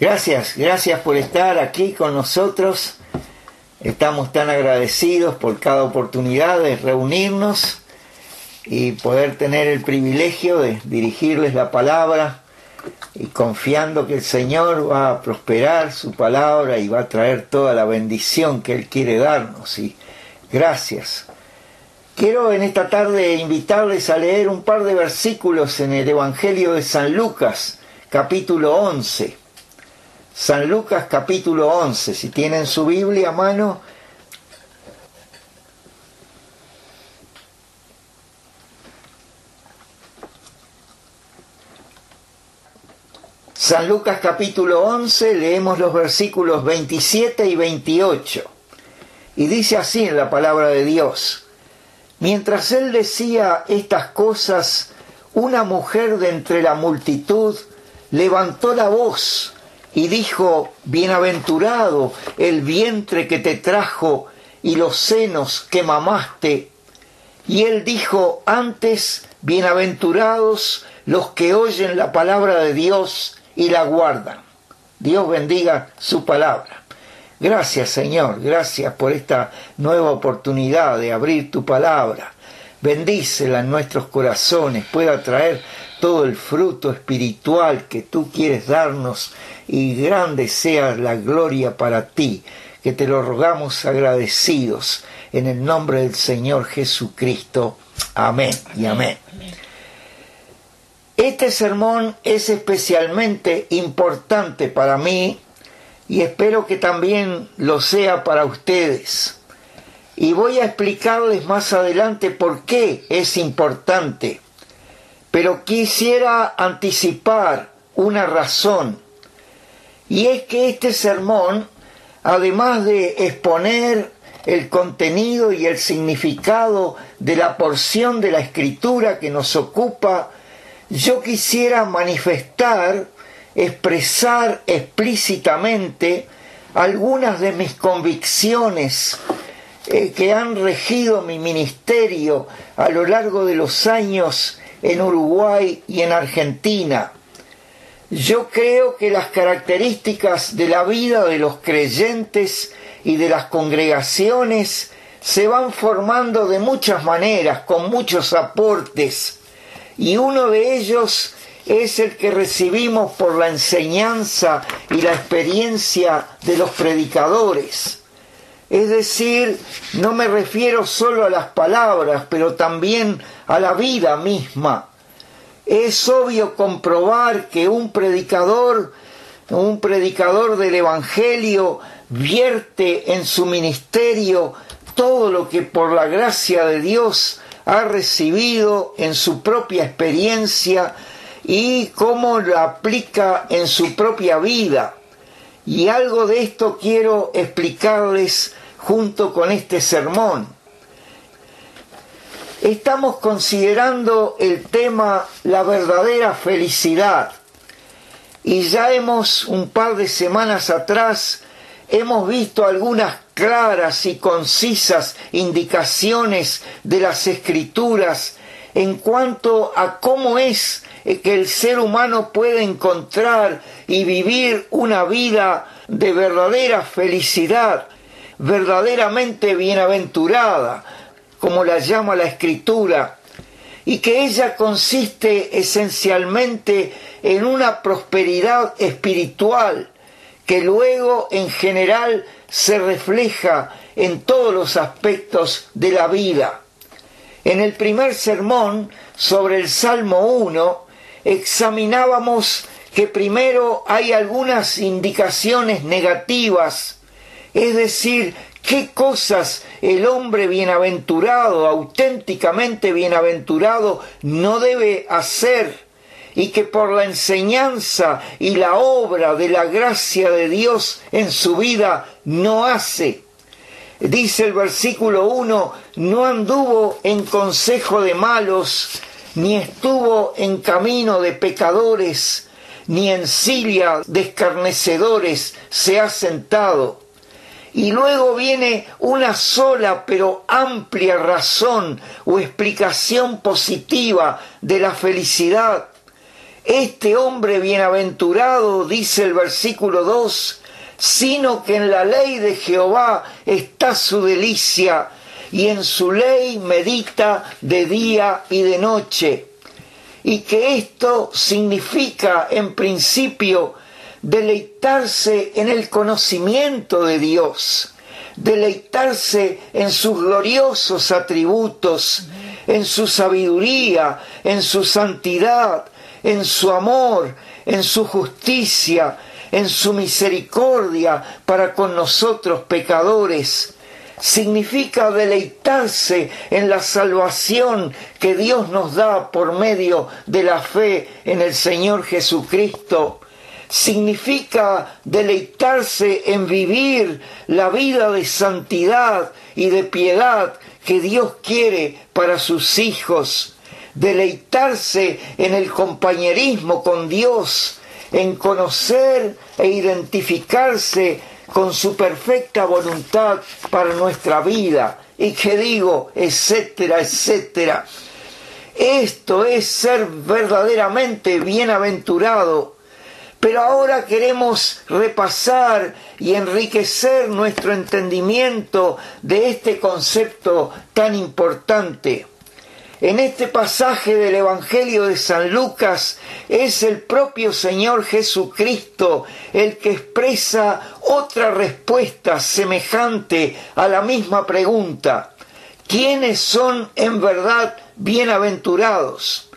Gracias, gracias por estar aquí con nosotros. Estamos tan agradecidos por cada oportunidad de reunirnos y poder tener el privilegio de dirigirles la palabra y confiando que el Señor va a prosperar su palabra y va a traer toda la bendición que Él quiere darnos. Y gracias. Quiero en esta tarde invitarles a leer un par de versículos en el Evangelio de San Lucas, capítulo 11 San Lucas capítulo 11, si tienen su Biblia a mano. San Lucas capítulo 11, leemos los versículos 27 y 28. Y dice así en la palabra de Dios, mientras él decía estas cosas, una mujer de entre la multitud levantó la voz y dijo, Bienaventurado el vientre que te trajo y los senos que mamaste. Y él dijo, antes, Bienaventurados los que oyen la palabra de Dios y la guardan. Dios bendiga su palabra. Gracias Señor, gracias por esta nueva oportunidad de abrir tu palabra. Bendícela en nuestros corazones, pueda traer todo el fruto espiritual que tú quieres darnos y grande sea la gloria para ti, que te lo rogamos agradecidos en el nombre del Señor Jesucristo. Amén y amén. Este sermón es especialmente importante para mí y espero que también lo sea para ustedes. Y voy a explicarles más adelante por qué es importante. Pero quisiera anticipar una razón. Y es que este sermón, además de exponer el contenido y el significado de la porción de la escritura que nos ocupa, yo quisiera manifestar, expresar explícitamente algunas de mis convicciones eh, que han regido mi ministerio a lo largo de los años en Uruguay y en Argentina yo creo que las características de la vida de los creyentes y de las congregaciones se van formando de muchas maneras, con muchos aportes, y uno de ellos es el que recibimos por la enseñanza y la experiencia de los predicadores. Es decir, no me refiero solo a las palabras, pero también a la vida misma es obvio comprobar que un predicador, un predicador del Evangelio, vierte en su ministerio todo lo que por la gracia de Dios ha recibido en su propia experiencia y cómo lo aplica en su propia vida. Y algo de esto quiero explicarles junto con este sermón. Estamos considerando el tema la verdadera felicidad. Y ya hemos, un par de semanas atrás, hemos visto algunas claras y concisas indicaciones de las escrituras en cuanto a cómo es que el ser humano puede encontrar y vivir una vida de verdadera felicidad, verdaderamente bienaventurada, como la llama la escritura, y que ella consiste esencialmente en una prosperidad espiritual que luego en general se refleja en todos los aspectos de la vida. En el primer sermón sobre el Salmo 1 examinábamos que primero hay algunas indicaciones negativas, es decir, qué cosas el hombre bienaventurado, auténticamente bienaventurado, no debe hacer y que por la enseñanza y la obra de la gracia de Dios en su vida no hace. Dice el versículo 1, no anduvo en consejo de malos, ni estuvo en camino de pecadores, ni en silla de escarnecedores se ha sentado y luego viene una sola pero amplia razón o explicación positiva de la felicidad. Este hombre bienaventurado, dice el versículo 2, sino que en la ley de Jehová está su delicia, y en su ley medita de día y de noche. Y que esto significa, en principio, deleitarse en el conocimiento de Dios, deleitarse en sus gloriosos atributos, en su sabiduría, en su santidad, en su amor, en su justicia, en su misericordia para con nosotros pecadores. Significa deleitarse en la salvación que Dios nos da por medio de la fe en el Señor Jesucristo. Significa deleitarse en vivir la vida de santidad y de piedad que Dios quiere para sus hijos. Deleitarse en el compañerismo con Dios, en conocer e identificarse con su perfecta voluntad para nuestra vida. Y que digo, etcétera, etcétera. Esto es ser verdaderamente bienaventurado. Pero ahora queremos repasar y enriquecer nuestro entendimiento de este concepto tan importante. En este pasaje del Evangelio de San Lucas es el propio Señor Jesucristo el que expresa otra respuesta semejante a la misma pregunta. ¿Quiénes son en verdad bienaventurados?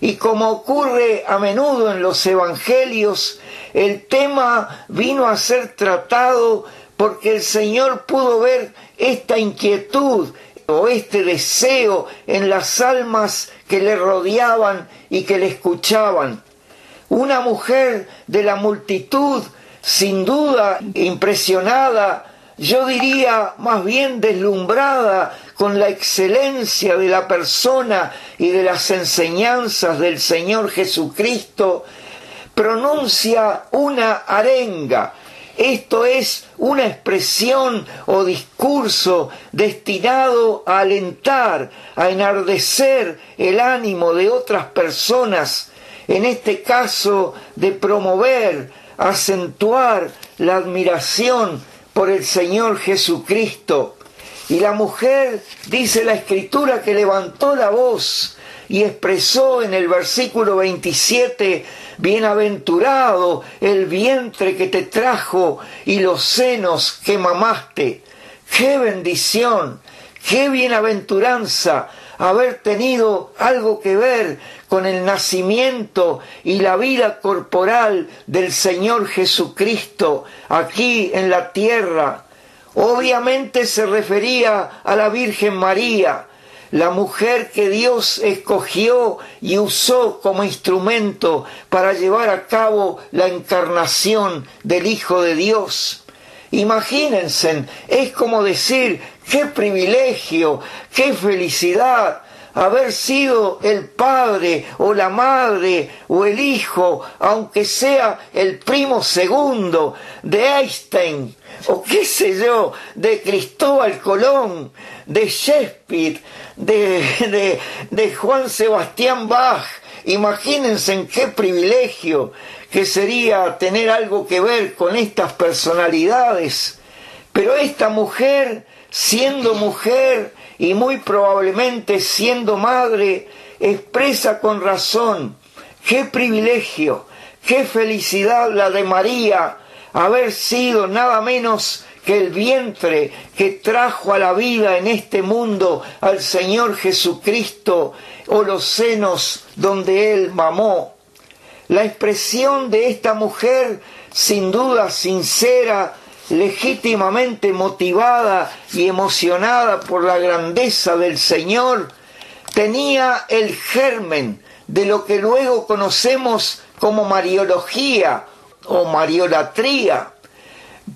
Y como ocurre a menudo en los Evangelios, el tema vino a ser tratado porque el Señor pudo ver esta inquietud o este deseo en las almas que le rodeaban y que le escuchaban. Una mujer de la multitud, sin duda impresionada, yo diría más bien deslumbrada con la excelencia de la persona y de las enseñanzas del Señor Jesucristo, pronuncia una arenga esto es una expresión o discurso destinado a alentar, a enardecer el ánimo de otras personas, en este caso de promover, acentuar la admiración por el Señor Jesucristo. Y la mujer, dice la escritura, que levantó la voz y expresó en el versículo 27 Bienaventurado el vientre que te trajo y los senos que mamaste. Qué bendición, qué bienaventuranza haber tenido algo que ver con el nacimiento y la vida corporal del Señor Jesucristo aquí en la tierra. Obviamente se refería a la Virgen María, la mujer que Dios escogió y usó como instrumento para llevar a cabo la encarnación del Hijo de Dios. Imagínense, es como decir, qué privilegio, qué felicidad haber sido el padre o la madre o el hijo, aunque sea el primo segundo de Einstein o qué sé yo, de Cristóbal Colón, de Shakespeare, de, de, Juan Sebastián Bach. Imagínense en qué privilegio que sería tener algo que ver con estas personalidades. Pero esta mujer, siendo mujer y muy probablemente siendo madre, expresa con razón qué privilegio, qué felicidad la de María haber sido nada menos que el vientre que trajo a la vida en este mundo al Señor Jesucristo o los senos donde Él mamó. La expresión de esta mujer, sin duda sincera, legítimamente motivada y emocionada por la grandeza del Señor, tenía el germen de lo que luego conocemos como Mariología o Mariolatría.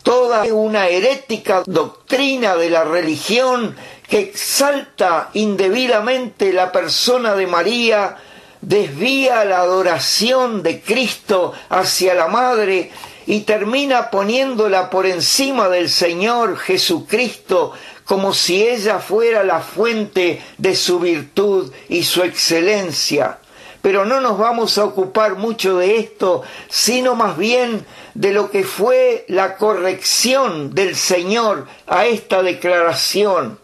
Toda una herética doctrina de la religión que exalta indebidamente la persona de María, desvía la adoración de Cristo hacia la Madre y termina poniéndola por encima del Señor Jesucristo como si ella fuera la fuente de su virtud y su excelencia. pero no nos vamos a ocupar mucho de esto, sino más bien de lo que fue la corrección del Señor a esta declaración.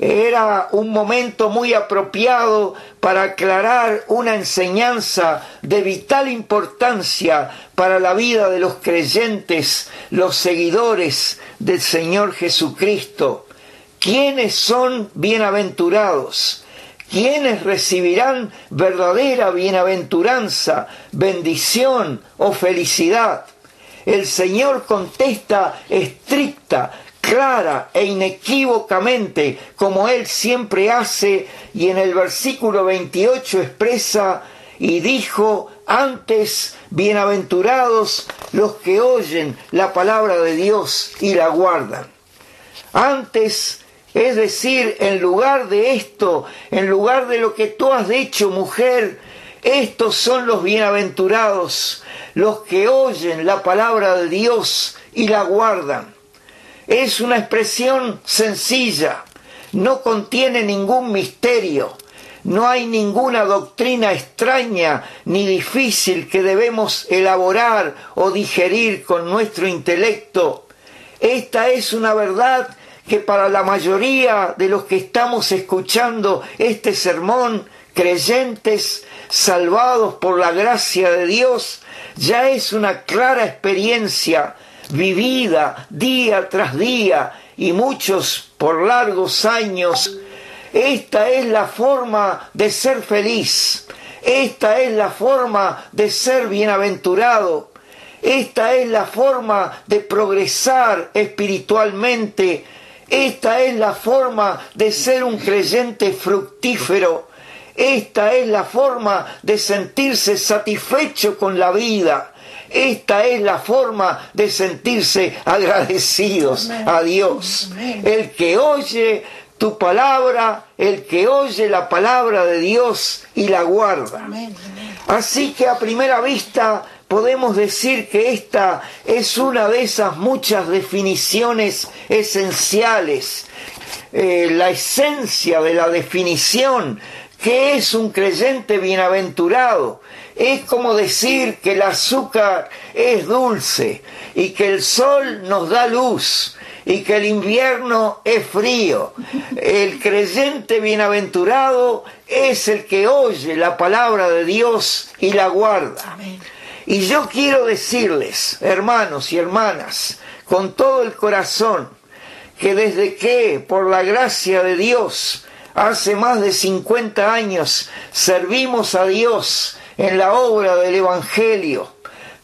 Era un momento muy apropiado para aclarar una enseñanza de vital importancia para la vida de los creyentes, los seguidores del Señor Jesucristo. ¿Quiénes son bienaventurados? ¿Quiénes recibirán verdadera bienaventuranza, bendición o felicidad? El Señor contesta estricta, clara e inequívocamente, como Él siempre hace, y en el versículo 28 expresa, y dijo, antes, bienaventurados los que oyen la palabra de Dios y la guardan. Antes, es decir, en lugar de esto, en lugar de lo que tú has dicho, mujer, estos son los bienaventurados, los que oyen la palabra de Dios y la guardan. Es una expresión sencilla, no contiene ningún misterio, no hay ninguna doctrina extraña ni difícil que debemos elaborar o digerir con nuestro intelecto. Esta es una verdad que para la mayoría de los que estamos escuchando este sermón, creyentes salvados por la gracia de Dios, ya es una clara experiencia vivida día tras día y muchos por largos años. Esta es la forma de ser feliz, esta es la forma de ser bienaventurado, esta es la forma de progresar espiritualmente esta es la forma de ser un creyente fructífero. Esta es la forma de sentirse satisfecho con la vida. Esta es la forma de sentirse agradecidos a Dios. El que oye tu palabra, el que oye la palabra de Dios y la guarda. Así que a primera vista podemos decir que esta es una de esas muchas definiciones esenciales, eh, la esencia de la definición que es un creyente bienaventurado. Es como decir que el azúcar es dulce y que el sol nos da luz y que el invierno es frío. El creyente bienaventurado es el que oye la palabra de Dios y la guarda. Y yo quiero decirles, hermanos y hermanas, con todo el corazón, que desde que, por la gracia de Dios, hace más de 50 años servimos a Dios en la obra del Evangelio,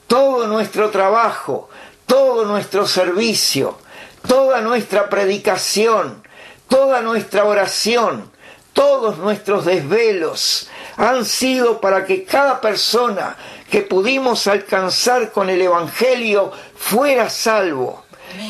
todo nuestro trabajo, todo nuestro servicio, toda nuestra predicación, toda nuestra oración, todos nuestros desvelos han sido para que cada persona que pudimos alcanzar con el Evangelio fuera salvo,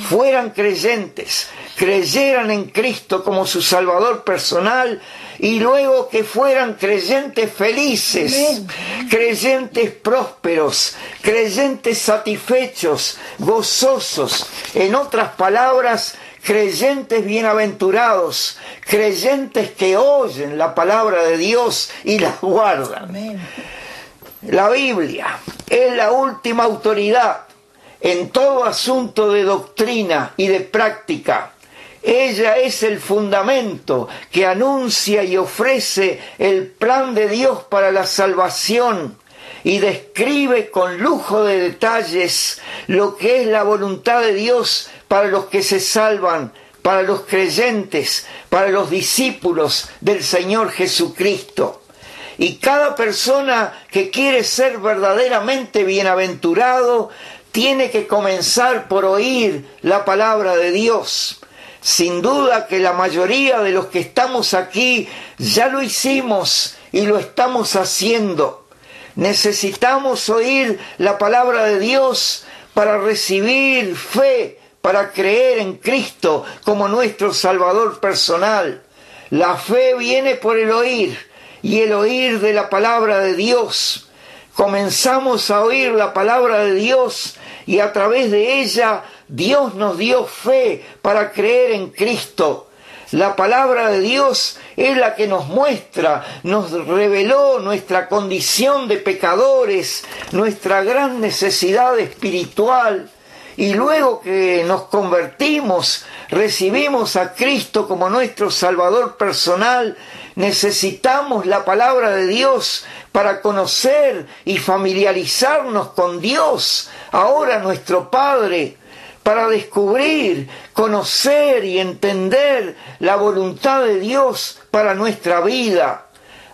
fueran creyentes, creyeran en Cristo como su Salvador personal y luego que fueran creyentes felices, creyentes prósperos, creyentes satisfechos, gozosos, en otras palabras, creyentes bienaventurados, creyentes que oyen la palabra de Dios y la guardan. La Biblia es la última autoridad en todo asunto de doctrina y de práctica. Ella es el fundamento que anuncia y ofrece el plan de Dios para la salvación y describe con lujo de detalles lo que es la voluntad de Dios para los que se salvan, para los creyentes, para los discípulos del Señor Jesucristo. Y cada persona que quiere ser verdaderamente bienaventurado tiene que comenzar por oír la palabra de Dios. Sin duda que la mayoría de los que estamos aquí ya lo hicimos y lo estamos haciendo. Necesitamos oír la palabra de Dios para recibir fe, para creer en Cristo como nuestro Salvador personal. La fe viene por el oír y el oír de la palabra de Dios. Comenzamos a oír la palabra de Dios y a través de ella Dios nos dio fe para creer en Cristo. La palabra de Dios es la que nos muestra, nos reveló nuestra condición de pecadores, nuestra gran necesidad espiritual. Y luego que nos convertimos, recibimos a Cristo como nuestro Salvador personal, necesitamos la palabra de Dios para conocer y familiarizarnos con Dios, ahora nuestro Padre para descubrir, conocer y entender la voluntad de Dios para nuestra vida.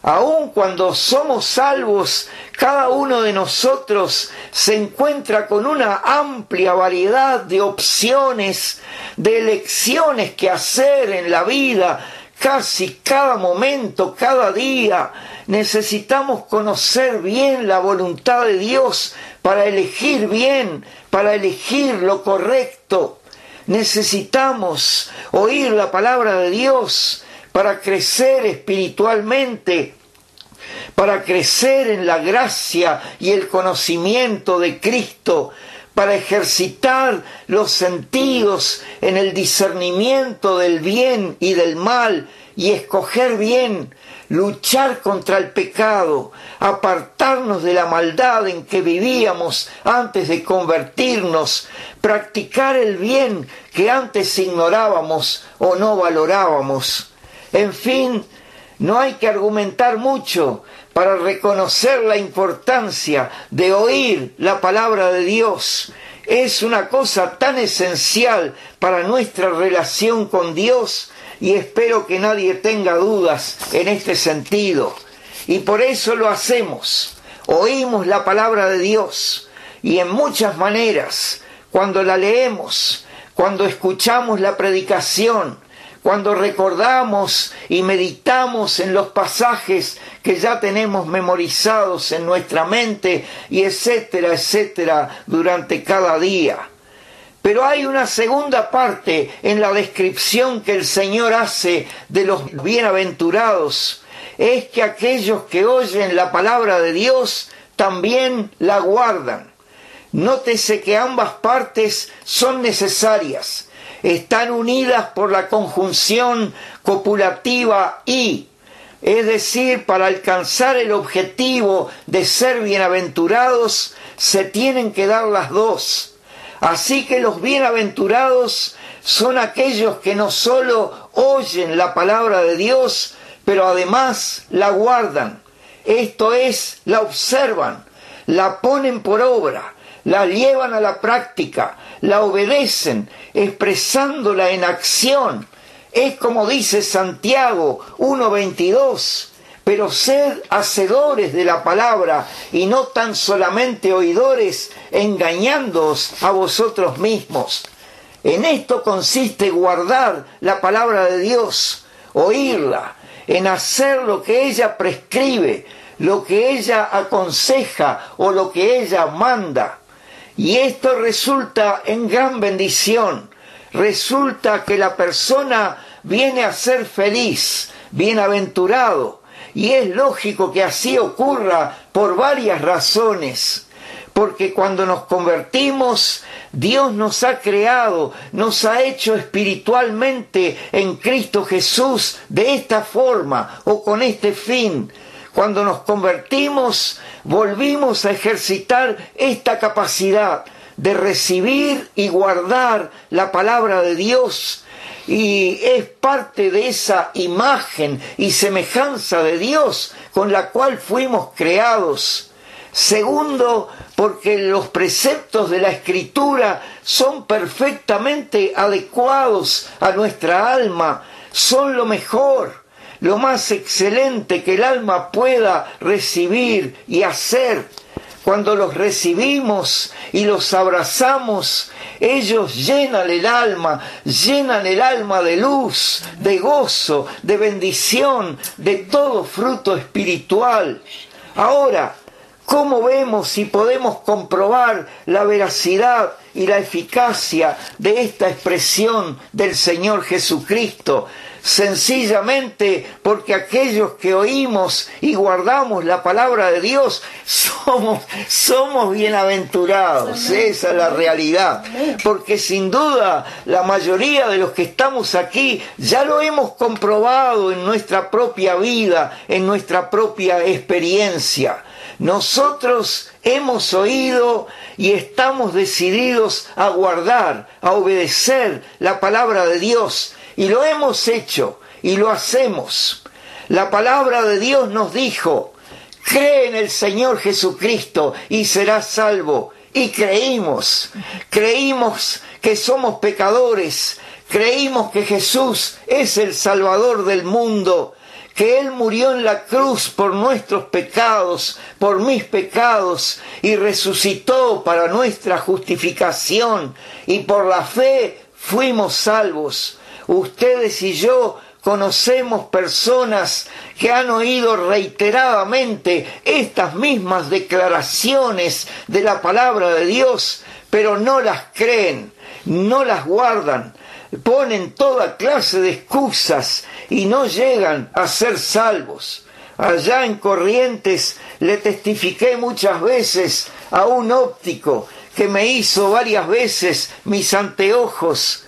Aun cuando somos salvos, cada uno de nosotros se encuentra con una amplia variedad de opciones, de elecciones que hacer en la vida, casi cada momento, cada día. Necesitamos conocer bien la voluntad de Dios para elegir bien, para elegir lo correcto. Necesitamos oír la palabra de Dios para crecer espiritualmente, para crecer en la gracia y el conocimiento de Cristo, para ejercitar los sentidos en el discernimiento del bien y del mal y escoger bien luchar contra el pecado, apartarnos de la maldad en que vivíamos antes de convertirnos, practicar el bien que antes ignorábamos o no valorábamos. En fin, no hay que argumentar mucho para reconocer la importancia de oír la palabra de Dios. Es una cosa tan esencial para nuestra relación con Dios y espero que nadie tenga dudas en este sentido. Y por eso lo hacemos. Oímos la palabra de Dios y en muchas maneras, cuando la leemos, cuando escuchamos la predicación, cuando recordamos y meditamos en los pasajes que ya tenemos memorizados en nuestra mente y etcétera, etcétera, durante cada día. Pero hay una segunda parte en la descripción que el Señor hace de los bienaventurados. Es que aquellos que oyen la palabra de Dios también la guardan. Nótese que ambas partes son necesarias. Están unidas por la conjunción copulativa y, es decir, para alcanzar el objetivo de ser bienaventurados, se tienen que dar las dos Así que los bienaventurados son aquellos que no solo oyen la palabra de Dios, pero además la guardan. Esto es, la observan, la ponen por obra, la llevan a la práctica, la obedecen, expresándola en acción. Es como dice Santiago 1.22 pero sed hacedores de la palabra y no tan solamente oidores, engañándoos a vosotros mismos. En esto consiste guardar la palabra de Dios, oírla, en hacer lo que ella prescribe, lo que ella aconseja o lo que ella manda. Y esto resulta en gran bendición. Resulta que la persona viene a ser feliz, bienaventurado, y es lógico que así ocurra por varias razones. Porque cuando nos convertimos, Dios nos ha creado, nos ha hecho espiritualmente en Cristo Jesús de esta forma o con este fin. Cuando nos convertimos, volvimos a ejercitar esta capacidad de recibir y guardar la palabra de Dios y es parte de esa imagen y semejanza de Dios con la cual fuimos creados. Segundo, porque los preceptos de la escritura son perfectamente adecuados a nuestra alma, son lo mejor, lo más excelente que el alma pueda recibir y hacer. Cuando los recibimos y los abrazamos, ellos llenan el alma, llenan el alma de luz, de gozo, de bendición, de todo fruto espiritual. Ahora, ¿cómo vemos y podemos comprobar la veracidad y la eficacia de esta expresión del Señor Jesucristo? Sencillamente porque aquellos que oímos y guardamos la palabra de Dios somos, somos bienaventurados. Esa es la realidad. Porque sin duda la mayoría de los que estamos aquí ya lo hemos comprobado en nuestra propia vida, en nuestra propia experiencia. Nosotros hemos oído y estamos decididos a guardar, a obedecer la palabra de Dios y lo hemos hecho y lo hacemos. La palabra de Dios nos dijo, cree en el Señor Jesucristo y serás salvo. Y creímos, creímos que somos pecadores, creímos que Jesús es el Salvador del mundo, que Él murió en la cruz por nuestros pecados, por mis pecados, y resucitó para nuestra justificación, y por la fe fuimos salvos. Ustedes y yo conocemos personas que han oído reiteradamente estas mismas declaraciones de la palabra de Dios, pero no las creen, no las guardan, ponen toda clase de excusas y no llegan a ser salvos. Allá en Corrientes le testifiqué muchas veces a un óptico que me hizo varias veces mis anteojos.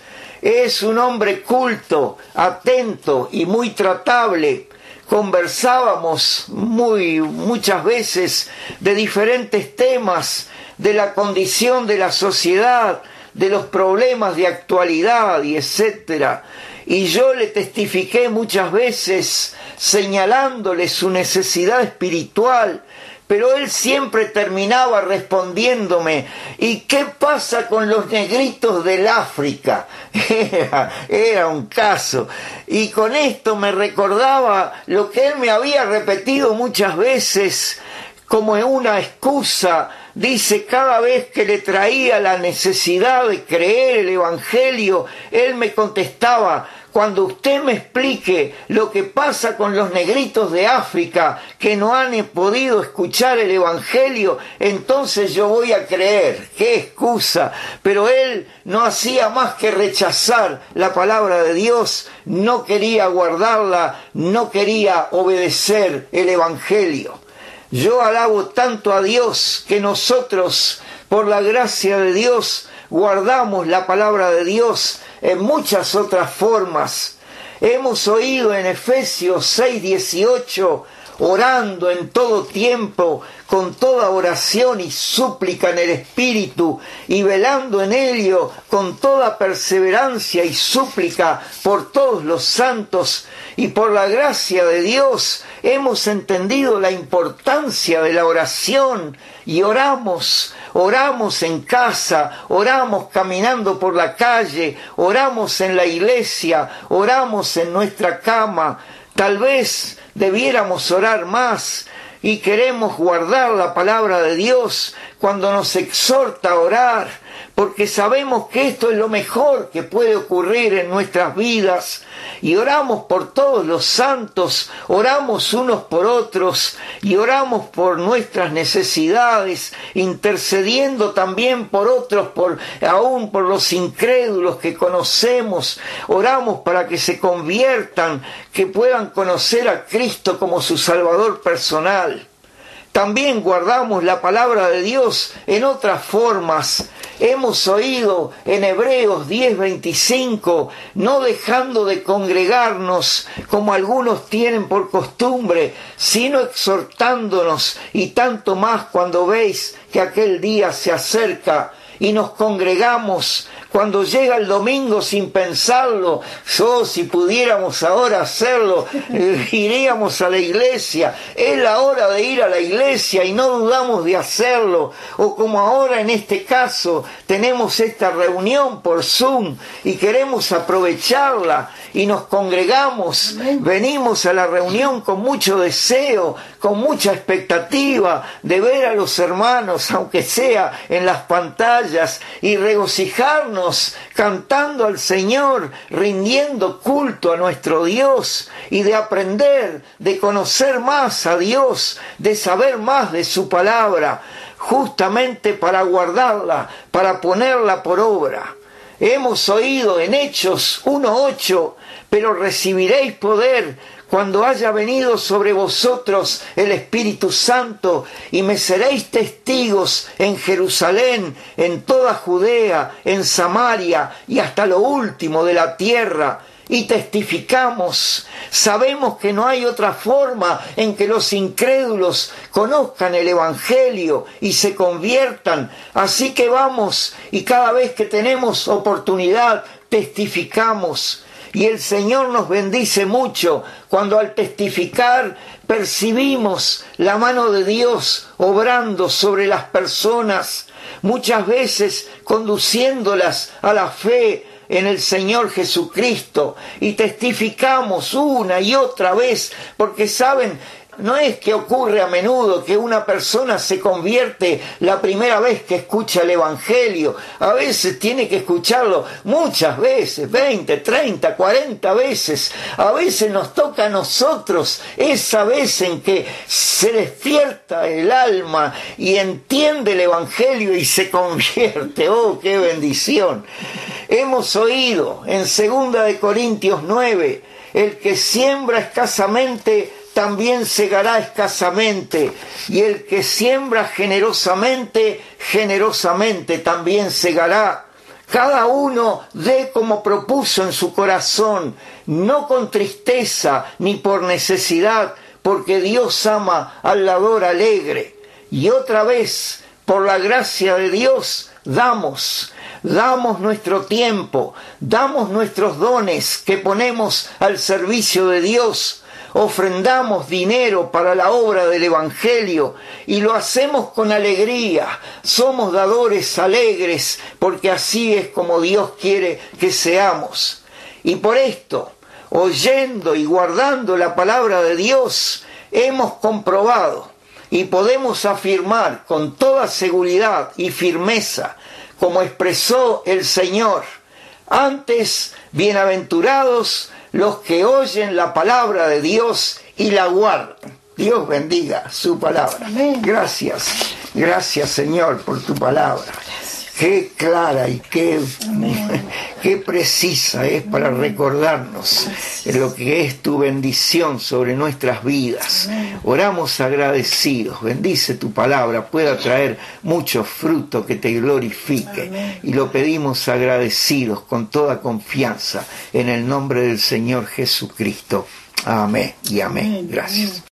Es un hombre culto, atento y muy tratable. Conversábamos muy muchas veces de diferentes temas de la condición de la sociedad, de los problemas de actualidad y etcétera. Y yo le testifiqué muchas veces señalándole su necesidad espiritual, pero él siempre terminaba respondiéndome, ¿y qué pasa con los negritos del África? Era, era, un caso. Y con esto me recordaba lo que él me había repetido muchas veces como una excusa dice, cada vez que le traía la necesidad de creer el Evangelio, él me contestaba, cuando usted me explique lo que pasa con los negritos de África que no han podido escuchar el Evangelio, entonces yo voy a creer. Qué excusa. Pero él no hacía más que rechazar la palabra de Dios, no quería guardarla, no quería obedecer el Evangelio. Yo alabo tanto a Dios que nosotros, por la gracia de Dios, guardamos la palabra de Dios en muchas otras formas. Hemos oído en Efesios 6, 18, orando en todo tiempo, con toda oración y súplica en el Espíritu, y velando en ello con toda perseverancia y súplica por todos los santos, y por la gracia de Dios hemos entendido la importancia de la oración y oramos, oramos en casa, oramos caminando por la calle, oramos en la iglesia, oramos en nuestra cama, Tal vez debiéramos orar más y queremos guardar la palabra de Dios cuando nos exhorta a orar, porque sabemos que esto es lo mejor que puede ocurrir en nuestras vidas y oramos por todos los santos, oramos unos por otros y oramos por nuestras necesidades, intercediendo también por otros, por aún por los incrédulos que conocemos, oramos para que se conviertan, que puedan conocer a Cristo como su Salvador personal. También guardamos la palabra de Dios en otras formas. Hemos oído en Hebreos 10:25, no dejando de congregarnos como algunos tienen por costumbre, sino exhortándonos y tanto más cuando veis que aquel día se acerca y nos congregamos cuando llega el domingo sin pensarlo, yo si pudiéramos ahora hacerlo, iríamos a la iglesia. Es la hora de ir a la iglesia y no dudamos de hacerlo. O como ahora en este caso tenemos esta reunión por Zoom y queremos aprovecharla y nos congregamos, venimos a la reunión con mucho deseo, con mucha expectativa de ver a los hermanos, aunque sea en las pantallas, y regocijarnos cantando al Señor, rindiendo culto a nuestro Dios, y de aprender, de conocer más a Dios, de saber más de su palabra, justamente para guardarla, para ponerla por obra. Hemos oído en Hechos 1.8, pero recibiréis poder cuando haya venido sobre vosotros el Espíritu Santo y me seréis testigos en Jerusalén, en toda Judea, en Samaria y hasta lo último de la tierra y testificamos. Sabemos que no hay otra forma en que los incrédulos conozcan el Evangelio y se conviertan. Así que vamos y cada vez que tenemos oportunidad testificamos. Y el Señor nos bendice mucho cuando al testificar percibimos la mano de Dios obrando sobre las personas, muchas veces conduciéndolas a la fe, en el Señor Jesucristo. Y testificamos una y otra vez, porque saben, no es que ocurre a menudo que una persona se convierte la primera vez que escucha el Evangelio. A veces tiene que escucharlo muchas veces, 20, 30, 40 veces. A veces nos toca a nosotros esa vez en que se despierta el alma y entiende el Evangelio y se convierte. ¡Oh, qué bendición! Hemos oído en 2 de Corintios 9, el que siembra escasamente también segará escasamente, y el que siembra generosamente, generosamente también segará. Cada uno dé como propuso en su corazón, no con tristeza ni por necesidad, porque Dios ama al lador alegre. Y otra vez, por la gracia de Dios, damos, damos nuestro tiempo, damos nuestros dones que ponemos al servicio de Dios ofrendamos dinero para la obra del Evangelio y lo hacemos con alegría. Somos dadores alegres porque así es como Dios quiere que seamos. Y por esto, oyendo y guardando la palabra de Dios, hemos comprobado y podemos afirmar con toda seguridad y firmeza, como expresó el Señor, antes bienaventurados los que oyen la palabra de Dios y la guardan. Dios bendiga su palabra. Gracias, gracias Señor por tu palabra qué clara y qué, qué precisa es para recordarnos lo que es tu bendición sobre nuestras vidas. Oramos agradecidos, bendice tu palabra, pueda traer mucho fruto que te glorifique. Y lo pedimos agradecidos con toda confianza en el nombre del Señor Jesucristo. Amén y amén. Gracias.